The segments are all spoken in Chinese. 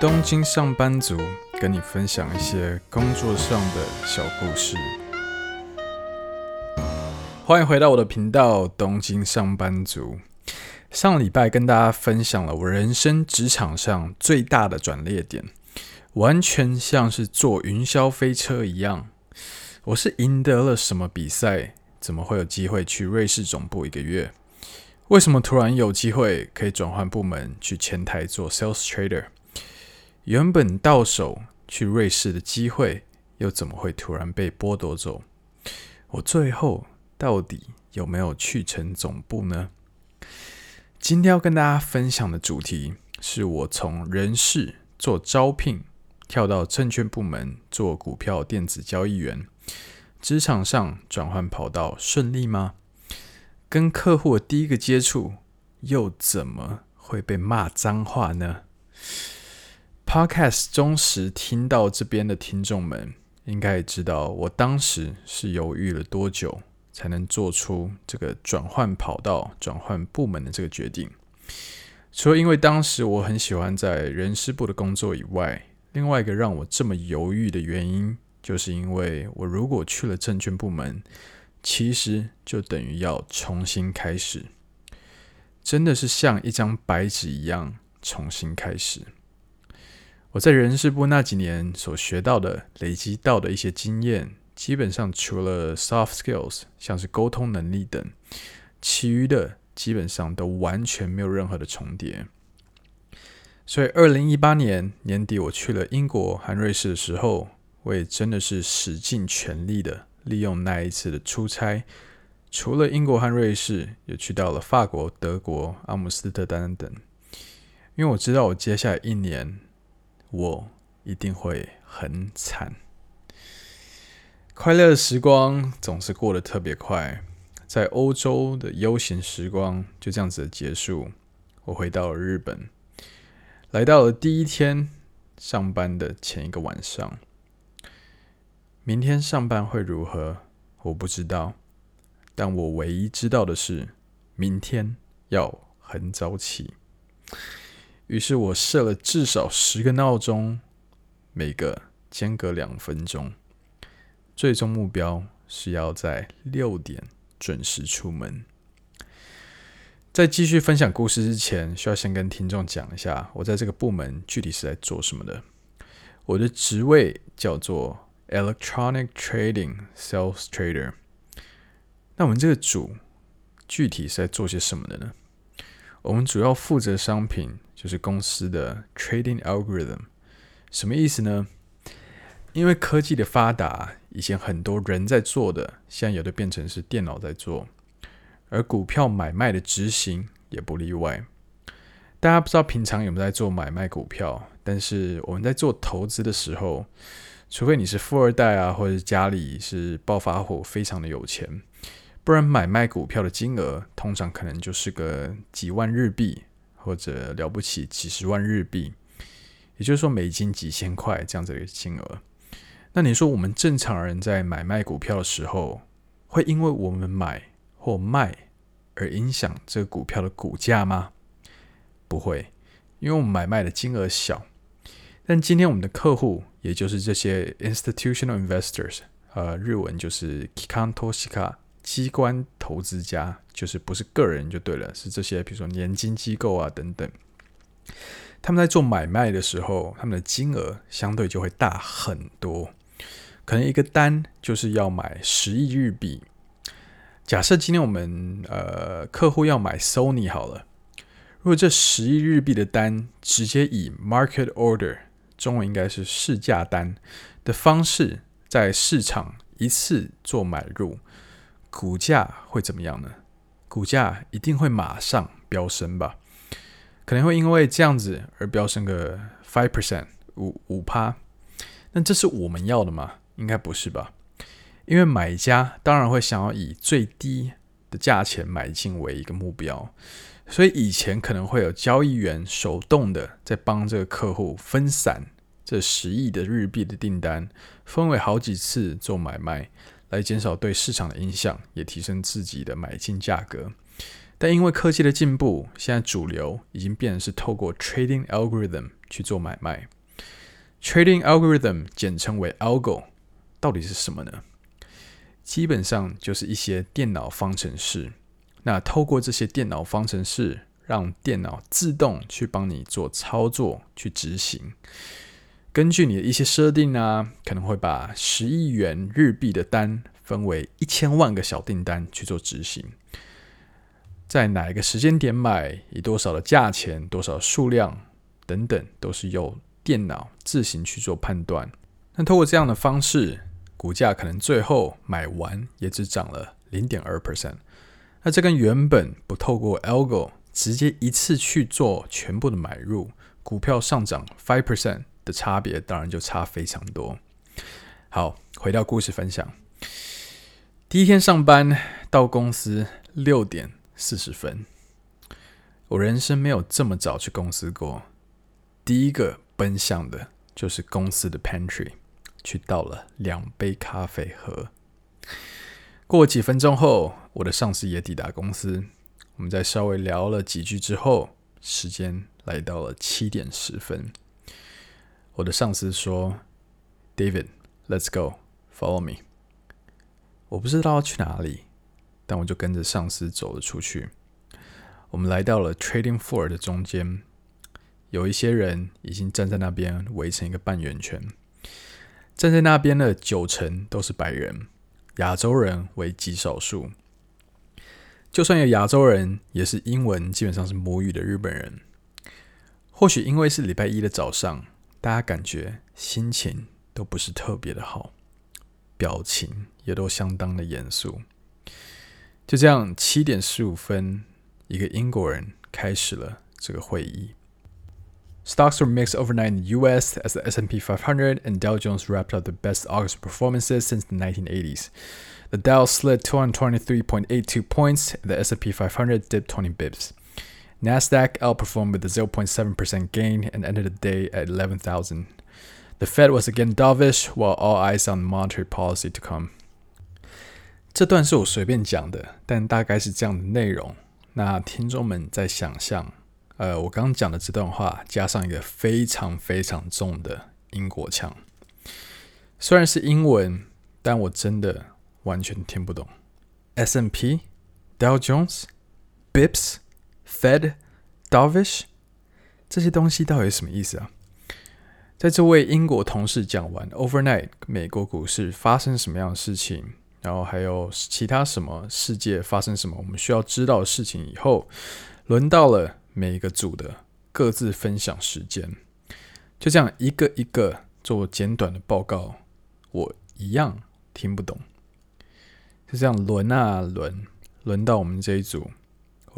东京上班族跟你分享一些工作上的小故事。欢迎回到我的频道《东京上班族》。上礼拜跟大家分享了我人生职场上最大的转捩点，完全像是坐云霄飞车一样。我是赢得了什么比赛？怎么会有机会去瑞士总部一个月？为什么突然有机会可以转换部门去前台做 Sales Trader？原本到手去瑞士的机会，又怎么会突然被剥夺走？我最后到底有没有去成总部呢？今天要跟大家分享的主题，是我从人事做招聘，跳到证券部门做股票电子交易员，职场上转换跑道顺利吗？跟客户的第一个接触，又怎么会被骂脏话呢？Podcast 忠实听到这边的听众们，应该也知道我当时是犹豫了多久，才能做出这个转换跑道、转换部门的这个决定。除了因为当时我很喜欢在人事部的工作以外，另外一个让我这么犹豫的原因，就是因为我如果去了证券部门，其实就等于要重新开始，真的是像一张白纸一样重新开始。我在人事部那几年所学到的、累积到的一些经验，基本上除了 soft skills，像是沟通能力等，其余的基本上都完全没有任何的重叠。所以，二零一八年年底我去了英国和瑞士的时候，我也真的是使尽全力的利用那一次的出差，除了英国和瑞士，也去到了法国、德国、阿姆斯特丹等，因为我知道我接下来一年。我一定会很惨。快乐的时光总是过得特别快，在欧洲的悠闲时光就这样子的结束。我回到了日本，来到了第一天上班的前一个晚上。明天上班会如何？我不知道，但我唯一知道的是，明天要很早起。于是我设了至少十个闹钟，每个间隔两分钟。最终目标是要在六点准时出门。在继续分享故事之前，需要先跟听众讲一下，我在这个部门具体是在做什么的。我的职位叫做 Electronic Trading Sales Trader。那我们这个组具体是在做些什么的呢？我们主要负责商品。就是公司的 trading algorithm，什么意思呢？因为科技的发达，以前很多人在做的，现在有的变成是电脑在做，而股票买卖的执行也不例外。大家不知道平常有没有在做买卖股票，但是我们在做投资的时候，除非你是富二代啊，或者家里是暴发户，非常的有钱，不然买卖股票的金额通常可能就是个几万日币。或者了不起几十万日币，也就是说美金几千块这样子的金额。那你说我们正常人在买卖股票的时候，会因为我们买或卖而影响这个股票的股价吗？不会，因为我们买卖的金额小。但今天我们的客户，也就是这些 institutional investors，呃，日文就是 kikan toshika。机关投资家就是不是个人就对了，是这些比如说年金机构啊等等，他们在做买卖的时候，他们的金额相对就会大很多，可能一个单就是要买十亿日币。假设今天我们呃客户要买 Sony 好了，如果这十亿日币的单直接以 market order 中文应该是市价单的方式在市场一次做买入。股价会怎么样呢？股价一定会马上飙升吧？可能会因为这样子而飙升个 five percent 五五趴。那这是我们要的吗？应该不是吧？因为买家当然会想要以最低的价钱买进为一个目标，所以以前可能会有交易员手动的在帮这个客户分散这十亿的日币的订单，分为好几次做买卖。来减少对市场的影响，也提升自己的买进价格。但因为科技的进步，现在主流已经变成是透过 trading algorithm 去做买卖。Trading algorithm 简称为 algo，到底是什么呢？基本上就是一些电脑方程式。那透过这些电脑方程式，让电脑自动去帮你做操作、去执行。根据你的一些设定啊，可能会把十亿元日币的单分为一千万个小订单去做执行。在哪一个时间点买，以多少的价钱、多少数量等等，都是由电脑自行去做判断。那透过这样的方式，股价可能最后买完也只涨了零点二 percent。那这跟原本不透过 algo 直接一次去做全部的买入，股票上涨 five percent 的差别，当然就差非常多。好，回到故事分享。第一天上班到公司六点四十分，我人生没有这么早去公司过。第一个奔向的就是公司的 pantry，去倒了两杯咖啡喝。过几分钟后，我的上司也抵达公司。我们在稍微聊了几句之后，时间来到了七点十分。我的上司说：“David，let's go，follow me。”我不知道要去哪里。但我就跟着上司走了出去。我们来到了 trading floor 的中间，有一些人已经站在那边围成一个半圆圈。站在那边的九成都是白人，亚洲人为极少数。就算有亚洲人，也是英文基本上是母语的日本人。或许因为是礼拜一的早上，大家感觉心情都不是特别的好，表情也都相当的严肃。就这样，七点十五分，一个英国人开始了这个会议。Stocks were mixed overnight in the U.S. as the S&P 500 and Dow Jones wrapped up the best August performances since the 1980s. The Dow slid 223.82 points, the S&P 500 dipped 20 bips. Nasdaq outperformed with a 0.7% gain and ended the day at 11,000. The Fed was again dovish, while all eyes on monetary policy to come. 这段是我随便讲的，但大概是这样的内容。那听众们在想象，呃，我刚刚讲的这段话加上一个非常非常重的英国腔，虽然是英文，但我真的完全听不懂。S&P、Dow Jones、Bips、 Fed、Dovish 这些东西到底什么意思啊？在这位英国同事讲完 Overnight 美国股市发生什么样的事情？然后还有其他什么世界发生什么我们需要知道的事情以后，轮到了每一个组的各自分享时间，就这样一个一个做简短的报告，我一样听不懂。就这样轮啊轮，轮到我们这一组，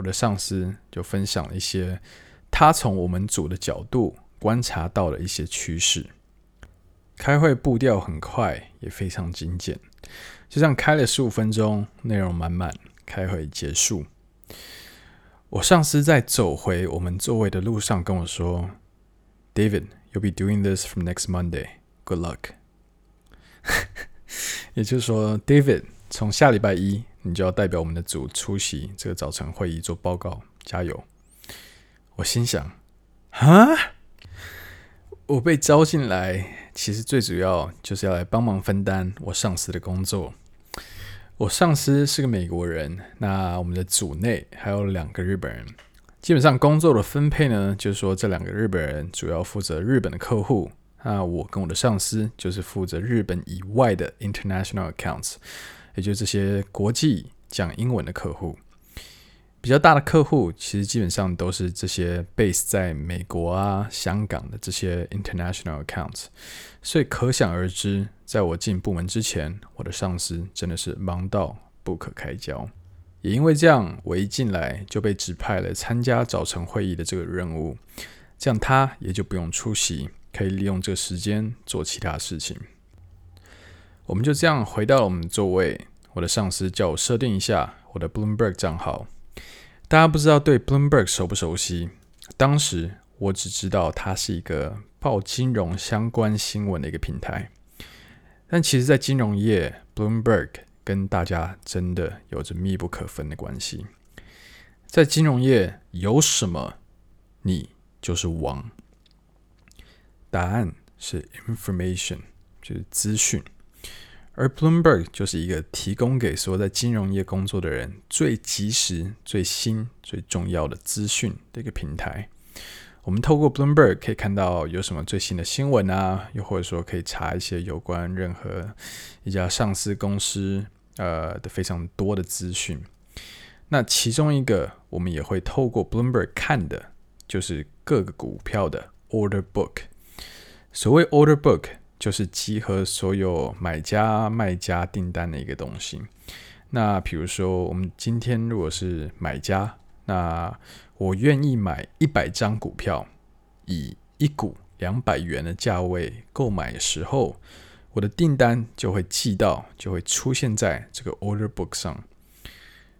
我的上司就分享了一些他从我们组的角度观察到的一些趋势。开会步调很快，也非常精简。就这样开了十五分钟，内容满满。开会结束，我上司在走回我们座位的路上跟我说：“David, you'll be doing this from next Monday. Good luck。”也就是说，David，从下礼拜一你就要代表我们的组出席这个早晨会议做报告，加油！我心想：哈，我被招进来，其实最主要就是要来帮忙分担我上司的工作。我上司是个美国人，那我们的组内还有两个日本人。基本上工作的分配呢，就是说这两个日本人主要负责日本的客户，那我跟我的上司就是负责日本以外的 international accounts，也就这些国际讲英文的客户。比较大的客户其实基本上都是这些 base 在美国啊、香港的这些 international accounts，所以可想而知。在我进部门之前，我的上司真的是忙到不可开交。也因为这样，我一进来就被指派了参加早晨会议的这个任务，这样他也就不用出席，可以利用这个时间做其他事情。我们就这样回到了我们座位。我的上司叫我设定一下我的 Bloomberg 账号。大家不知道对 Bloomberg 熟不熟悉？当时我只知道它是一个报金融相关新闻的一个平台。但其实，在金融业，Bloomberg 跟大家真的有着密不可分的关系。在金融业，有什么你就是王。答案是 information，就是资讯。而 Bloomberg 就是一个提供给所有在金融业工作的人最及时、最新、最重要的资讯的一个平台。我们透过 Bloomberg 可以看到有什么最新的新闻啊，又或者说可以查一些有关任何一家上市公司呃的非常多的资讯。那其中一个我们也会透过 Bloomberg 看的，就是各个股票的 Order Book。所谓 Order Book，就是集合所有买家、卖家订单的一个东西。那比如说，我们今天如果是买家，那我愿意买一百张股票，以一股两百元的价位购买的时候，我的订单就会寄到，就会出现在这个 Order Book 上。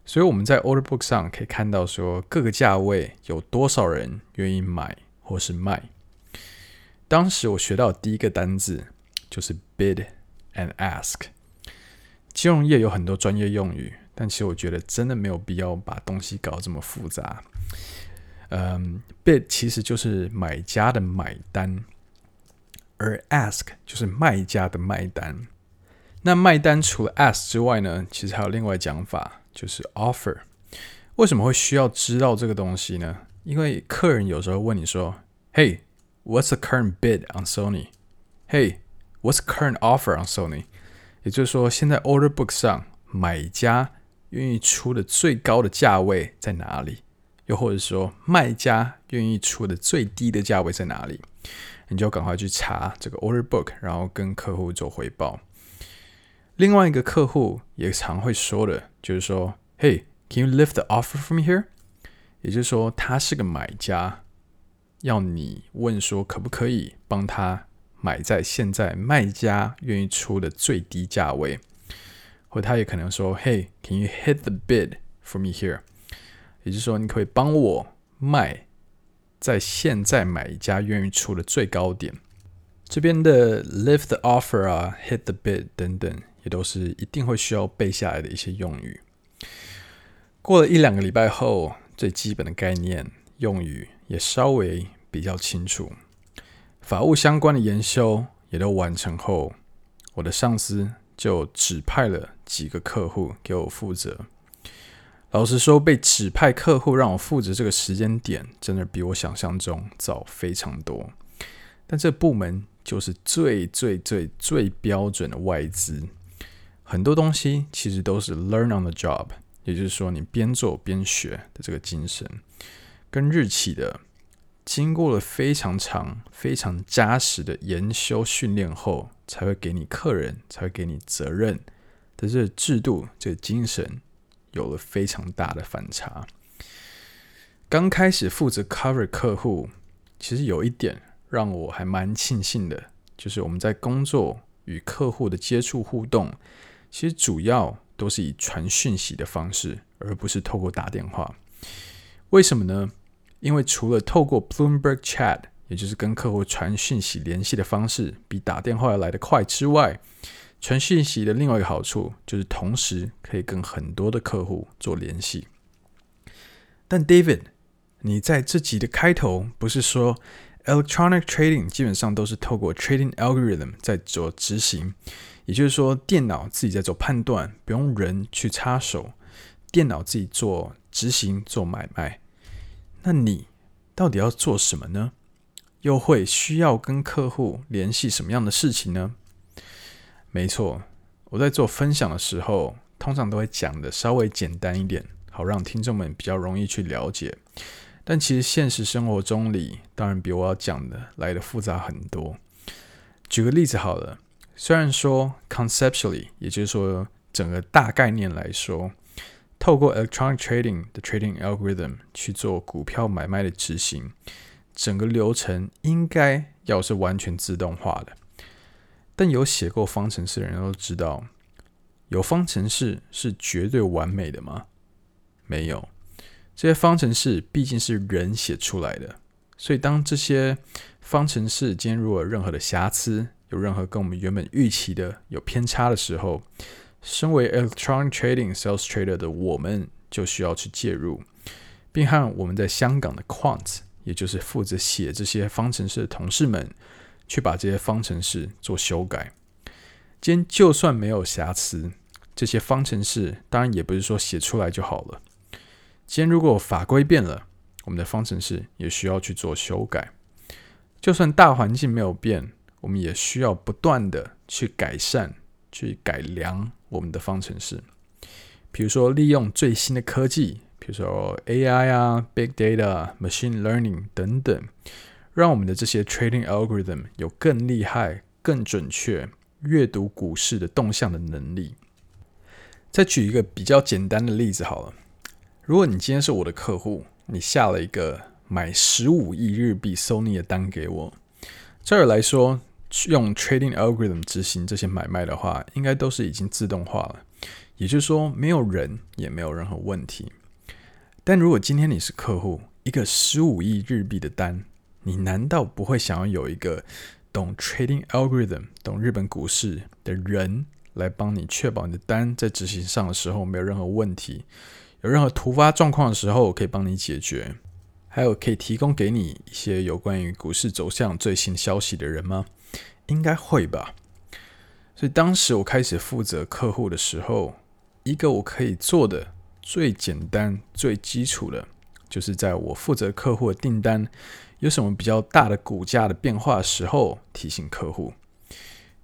所以我们在 Order Book 上可以看到说各个价位有多少人愿意买或是卖。当时我学到第一个单字就是 Bid and Ask。金融业有很多专业用语，但其实我觉得真的没有必要把东西搞这么复杂。嗯，Bid 其实就是买家的买单，而 Ask 就是卖家的卖单。那卖单除了 Ask 之外呢，其实还有另外讲法。就是 offer，为什么会需要知道这个东西呢？因为客人有时候问你说嘿 What's the current bid on Sony？”“Hey，what's the current offer on Sony？” 也就是说，现在 order book 上买家愿意出的最高的价位在哪里？又或者说，卖家愿意出的最低的价位在哪里？你就要赶快去查这个 order book，然后跟客户做回报。另外一个客户也常会说的，就是说，Hey，can you lift the offer from here？也就是说，他是个买家，要你问说可不可以帮他买在现在卖家愿意出的最低价位，或他也可能说，Hey，can you hit the bid for me here？也就是说，你可以帮我卖在现在买家愿意出的最高点。这边的 lift the offer 啊，hit the bid 等等。也都是一定会需要背下来的一些用语。过了一两个礼拜后，最基本的概念用语也稍微比较清楚。法务相关的研修也都完成后，我的上司就指派了几个客户给我负责。老实说，被指派客户让我负责这个时间点，真的比我想象中早非常多。但这部门就是最最最最标准的外资。很多东西其实都是 learn on the job，也就是说你边做边学的这个精神，跟日企的经过了非常长、非常扎实的研修训练后，才会给你客人，才会给你责任的这个制度、这个精神，有了非常大的反差。刚开始负责 cover 客户，其实有一点让我还蛮庆幸的，就是我们在工作与客户的接触互动。其实主要都是以传讯息的方式，而不是透过打电话。为什么呢？因为除了透过 Bloomberg Chat，也就是跟客户传讯息联系的方式比打电话要来得快之外，传讯息的另外一个好处就是同时可以跟很多的客户做联系。但 David，你在这集的开头不是说 Electronic Trading 基本上都是透过 Trading Algorithm 在做执行？也就是说，电脑自己在做判断，不用人去插手，电脑自己做执行、做买卖。那你到底要做什么呢？又会需要跟客户联系什么样的事情呢？没错，我在做分享的时候，通常都会讲的稍微简单一点，好让听众们比较容易去了解。但其实现实生活中里，当然比我要讲的来的复杂很多。举个例子好了。虽然说 conceptually，也就是说整个大概念来说，透过 electronic trading 的 trading algorithm 去做股票买卖的执行，整个流程应该要是完全自动化的。但有写过方程式的人都知道，有方程式是绝对完美的吗？没有，这些方程式毕竟是人写出来的，所以当这些方程式今天如果有任何的瑕疵，有任何跟我们原本预期的有偏差的时候，身为 electronic trading sales trader 的我们就需要去介入，并和我们在香港的 quant，也就是负责写这些方程式的同事们，去把这些方程式做修改。今天就算没有瑕疵，这些方程式当然也不是说写出来就好了。今天如果法规变了，我们的方程式也需要去做修改。就算大环境没有变，我们也需要不断的去改善、去改良我们的方程式。比如说，利用最新的科技，比如说 AI 啊、Big Data、Machine Learning 等等，让我们的这些 Trading Algorithm 有更厉害、更准确。阅读股市的动向的能力。再举一个比较简单的例子好了，如果你今天是我的客户，你下了一个买十五亿日币 Sony 的单给我，这儿来说，用 Trading Algorithm 执行这些买卖的话，应该都是已经自动化了，也就是说，没有人也没有任何问题。但如果今天你是客户，一个十五亿日币的单，你难道不会想要有一个懂 trading algorithm、懂日本股市的人来帮你确保你的单在执行上的时候没有任何问题，有任何突发状况的时候我可以帮你解决，还有可以提供给你一些有关于股市走向最新消息的人吗？应该会吧。所以当时我开始负责客户的时候，一个我可以做的最简单、最基础的，就是在我负责客户的订单。有什么比较大的股价的变化时候，提醒客户，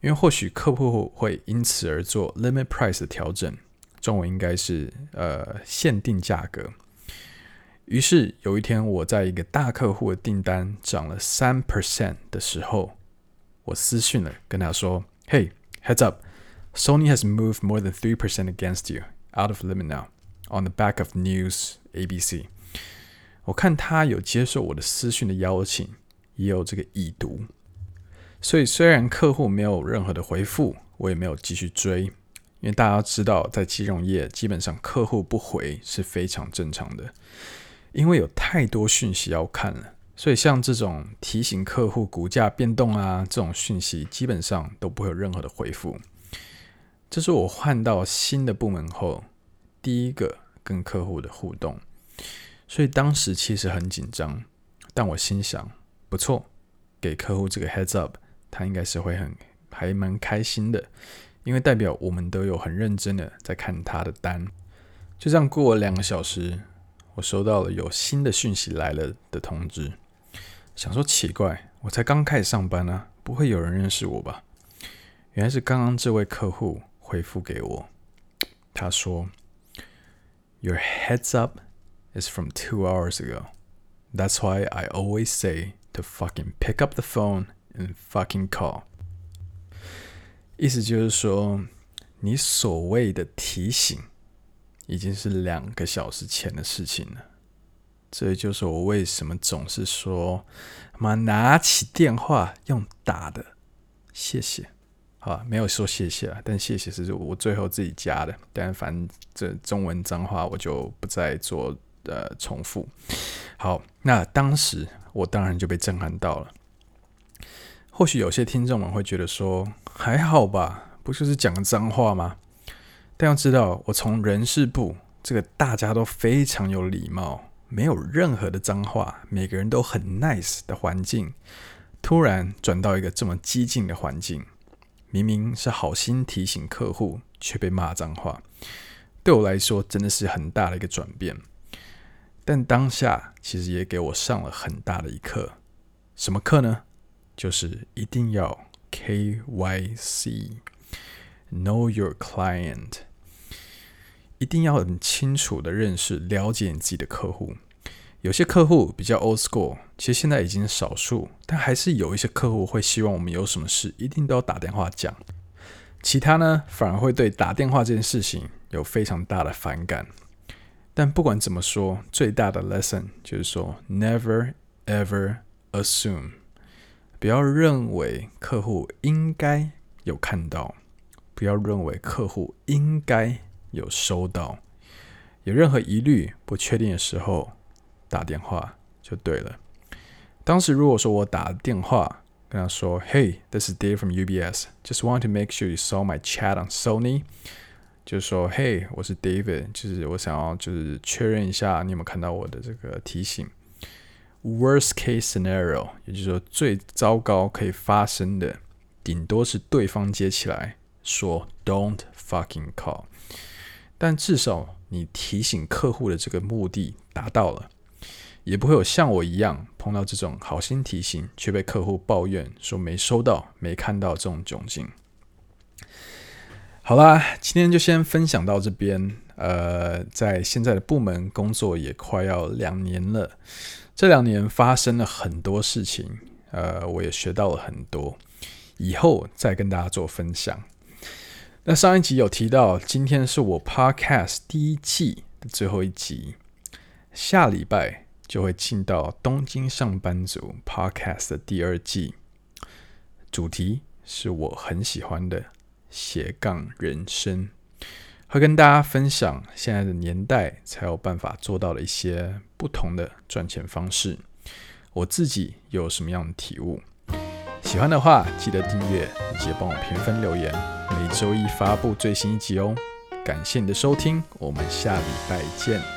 因为或许客户会因此而做 limit price 的调整，中文应该是呃限定价格。于是有一天，我在一个大客户的订单涨了三 percent 的时候，我私讯了跟他说：“Hey, heads up, Sony has moved more than three percent against you, out of limit now, on the back of news ABC。”我看他有接受我的私讯的邀请，也有这个已读，所以虽然客户没有任何的回复，我也没有继续追，因为大家知道，在金融业基本上客户不回是非常正常的，因为有太多讯息要看了，所以像这种提醒客户股价变动啊这种讯息，基本上都不会有任何的回复。这是我换到新的部门后第一个跟客户的互动。所以当时其实很紧张，但我心想，不错，给客户这个 heads up，他应该是会很还蛮开心的，因为代表我们都有很认真的在看他的单。就这样过了两个小时，我收到了有新的讯息来了的通知，想说奇怪，我才刚开始上班啊，不会有人认识我吧？原来是刚刚这位客户回复给我，他说，Your heads up。is from two hours ago. That's why I always say to fucking pick up the phone and fucking call. 意思就是说，你所谓的提醒已经是两个小时前的事情了。这就是我为什么总是说，妈拿起电话用打的。谢谢，好，没有说谢谢啊，但谢谢是我最后自己加的。但反正这中文脏话我就不再做。呃重复，好，那当时我当然就被震撼到了。或许有些听众们会觉得说，还好吧，不就是讲个脏话吗？但要知道，我从人事部这个大家都非常有礼貌、没有任何的脏话、每个人都很 nice 的环境，突然转到一个这么激进的环境，明明是好心提醒客户，却被骂脏话，对我来说真的是很大的一个转变。但当下其实也给我上了很大的一课，什么课呢？就是一定要 KYC，Know Your Client，一定要很清楚的认识、了解你自己的客户。有些客户比较 old school，其实现在已经少数，但还是有一些客户会希望我们有什么事一定都要打电话讲。其他呢，反而会对打电话这件事情有非常大的反感。但不管怎么说，最大的 lesson 就是说，never ever assume，不要认为客户应该有看到，不要认为客户应该有收到，有任何疑虑、不确定的时候，打电话就对了。当时如果说我打电话跟他说，Hey，this is Dave from UBS，just want to make sure you saw my chat on Sony。就是说，嘿，我是 David，就是我想要就是确认一下你有没有看到我的这个提醒。worst case scenario，也就是说最糟糕可以发生的，顶多是对方接起来说 "Don't fucking call"，但至少你提醒客户的这个目的达到了，也不会有像我一样碰到这种好心提醒却被客户抱怨说没收到、没看到这种窘境。好啦，今天就先分享到这边。呃，在现在的部门工作也快要两年了，这两年发生了很多事情，呃，我也学到了很多，以后再跟大家做分享。那上一集有提到，今天是我 Podcast 第一季的最后一集，下礼拜就会进到东京上班族 Podcast 的第二季，主题是我很喜欢的。斜杠人生，会跟大家分享现在的年代才有办法做到的一些不同的赚钱方式。我自己有什么样的体悟？喜欢的话记得订阅，以及帮我评分留言。每周一发布最新一集哦。感谢你的收听，我们下礼拜见。